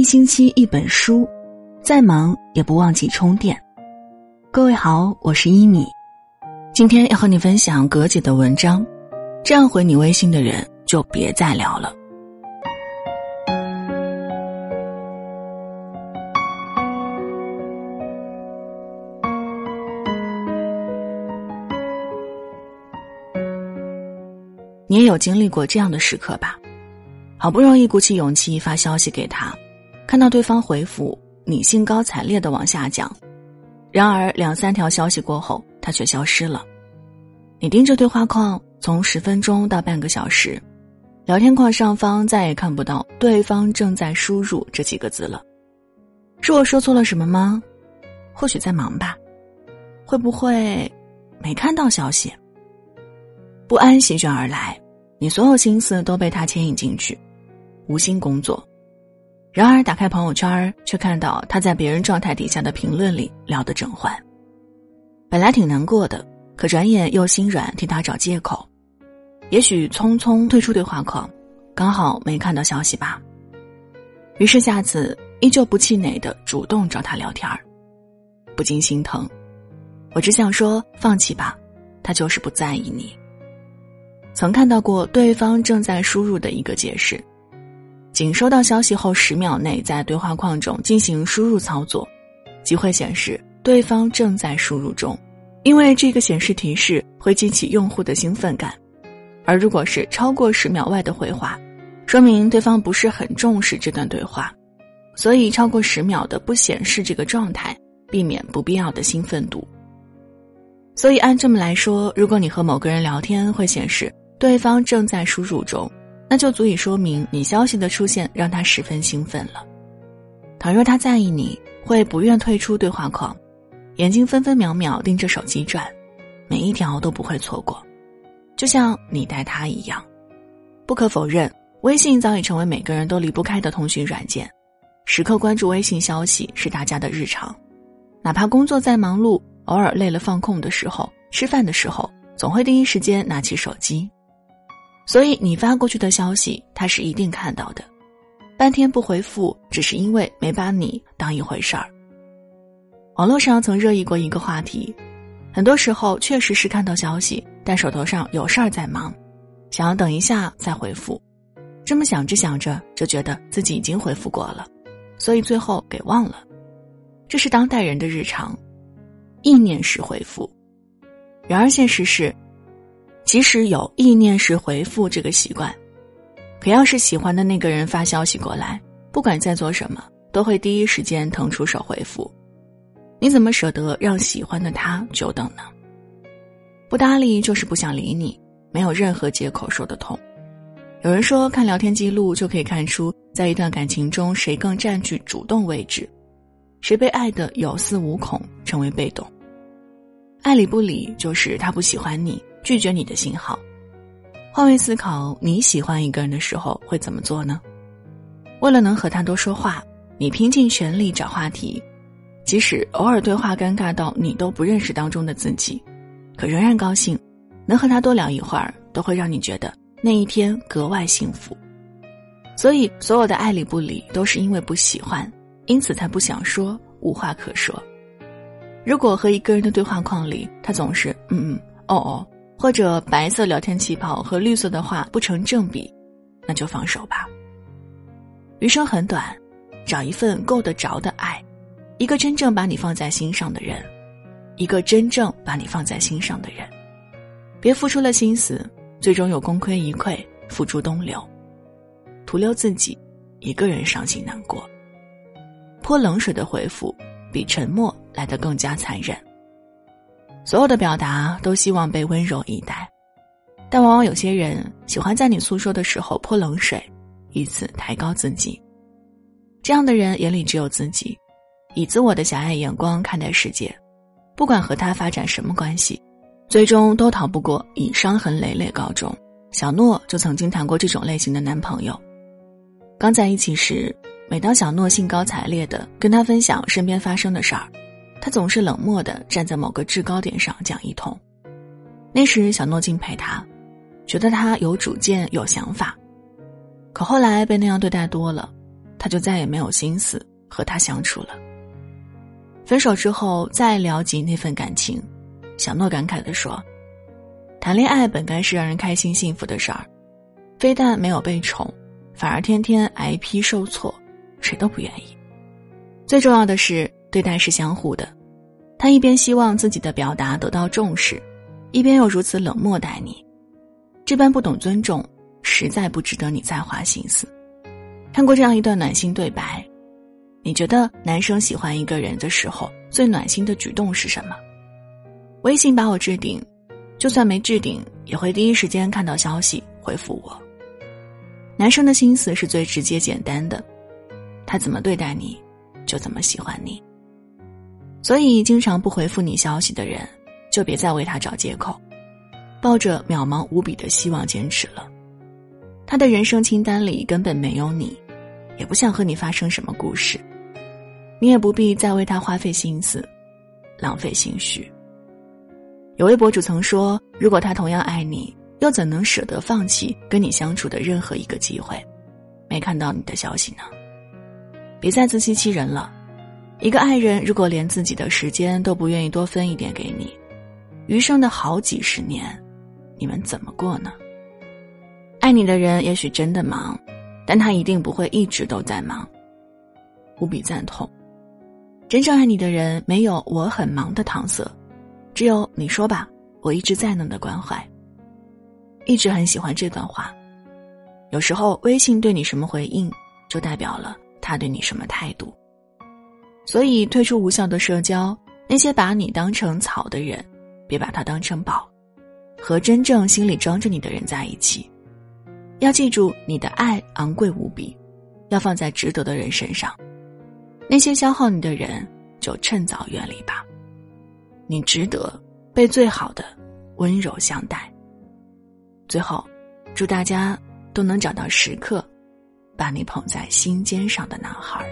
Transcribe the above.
一星期一本书，再忙也不忘记充电。各位好，我是一米，今天要和你分享葛姐的文章。这样回你微信的人，就别再聊了。你也有经历过这样的时刻吧？好不容易鼓起勇气发消息给他，看到对方回复，你兴高采烈的往下讲，然而两三条消息过后，他却消失了。你盯着对话框，从十分钟到半个小时，聊天框上方再也看不到“对方正在输入”这几个字了。是我说错了什么吗？或许在忙吧？会不会没看到消息？不安席卷而来，你所有心思都被他牵引进去，无心工作。然而打开朋友圈，却看到他在别人状态底下的评论里聊得正欢。本来挺难过的，可转眼又心软，替他找借口。也许匆匆退出对话框，刚好没看到消息吧。于是下次依旧不气馁的主动找他聊天儿，不禁心疼。我只想说，放弃吧，他就是不在意你。曾看到过对方正在输入的一个解释，仅收到消息后十秒内在对话框中进行输入操作，即会显示对方正在输入中，因为这个显示提示会激起用户的兴奋感，而如果是超过十秒外的回话，说明对方不是很重视这段对话，所以超过十秒的不显示这个状态，避免不必要的兴奋度。所以按这么来说，如果你和某个人聊天会显示。对方正在输入中，那就足以说明你消息的出现让他十分兴奋了。倘若他在意你，会不愿退出对话框，眼睛分分秒秒盯着手机转，每一条都不会错过，就像你待他一样。不可否认，微信早已成为每个人都离不开的通讯软件，时刻关注微信消息是大家的日常。哪怕工作再忙碌，偶尔累了放空的时候，吃饭的时候，总会第一时间拿起手机。所以你发过去的消息，他是一定看到的。半天不回复，只是因为没把你当一回事儿。网络上曾热议过一个话题，很多时候确实是看到消息，但手头上有事儿在忙，想要等一下再回复。这么想着想着，就觉得自己已经回复过了，所以最后给忘了。这是当代人的日常，意念式回复。然而现实是。即使有意念式回复这个习惯，可要是喜欢的那个人发消息过来，不管在做什么，都会第一时间腾出手回复。你怎么舍得让喜欢的他久等呢？不搭理就是不想理你，没有任何借口说得通。有人说，看聊天记录就可以看出，在一段感情中谁更占据主动位置，谁被爱的有恃无恐，成为被动。爱理不理就是他不喜欢你。拒绝你的信号，换位思考，你喜欢一个人的时候会怎么做呢？为了能和他多说话，你拼尽全力找话题，即使偶尔对话尴尬到你都不认识当中的自己，可仍然高兴，能和他多聊一会儿，都会让你觉得那一天格外幸福。所以，所有的爱理不理都是因为不喜欢，因此才不想说，无话可说。如果和一个人的对话框里，他总是嗯嗯哦哦。或者白色聊天气泡和绿色的话不成正比，那就放手吧。余生很短，找一份够得着的爱，一个真正把你放在心上的人，一个真正把你放在心上的人，别付出了心思，最终有功亏一篑，付诸东流，徒留自己一个人伤心难过。泼冷水的回复，比沉默来得更加残忍。所有的表达都希望被温柔以待，但往往有些人喜欢在你诉说的时候泼冷水，以此抬高自己。这样的人眼里只有自己，以自我的狭隘眼光看待世界，不管和他发展什么关系，最终都逃不过以伤痕累累告终。小诺就曾经谈过这种类型的男朋友。刚在一起时，每当小诺兴高采烈的跟他分享身边发生的事儿。他总是冷漠的站在某个制高点上讲一通，那时小诺敬佩他，觉得他有主见有想法，可后来被那样对待多了，他就再也没有心思和他相处了。分手之后再聊及那份感情，小诺感慨地说：“谈恋爱本该是让人开心幸福的事儿，非但没有被宠，反而天天挨批受挫，谁都不愿意。最重要的是，对待是相互的，他一边希望自己的表达得到重视，一边又如此冷漠待你，这般不懂尊重，实在不值得你再花心思。”看过这样一段暖心对白，你觉得男生喜欢一个人的时候最暖心的举动是什么？微信把我置顶，就算没置顶，也会第一时间看到消息回复我。男生的心思是最直接简单的，他怎么对待你，就怎么喜欢你。所以，经常不回复你消息的人，就别再为他找借口，抱着渺茫无比的希望坚持了。他的人生清单里根本没有你，也不想和你发生什么故事，你也不必再为他花费心思，浪费心绪。有位博主曾说：“如果他同样爱你，又怎能舍得放弃跟你相处的任何一个机会？”没看到你的消息呢，别再自欺欺人了。一个爱人如果连自己的时间都不愿意多分一点给你，余生的好几十年，你们怎么过呢？爱你的人也许真的忙，但他一定不会一直都在忙。无比赞同，真正爱你的人没有我很忙的搪塞，只有你说吧，我一直在呢的关怀。一直很喜欢这段话。有时候微信对你什么回应，就代表了他对你什么态度。所以退出无效的社交，那些把你当成草的人，别把他当成宝，和真正心里装着你的人在一起。要记住，你的爱昂贵无比，要放在值得的人身上。那些消耗你的人，就趁早远离吧。你值得被最好的温柔相待。最后，祝大家都能找到时刻把你捧在心尖上的男孩。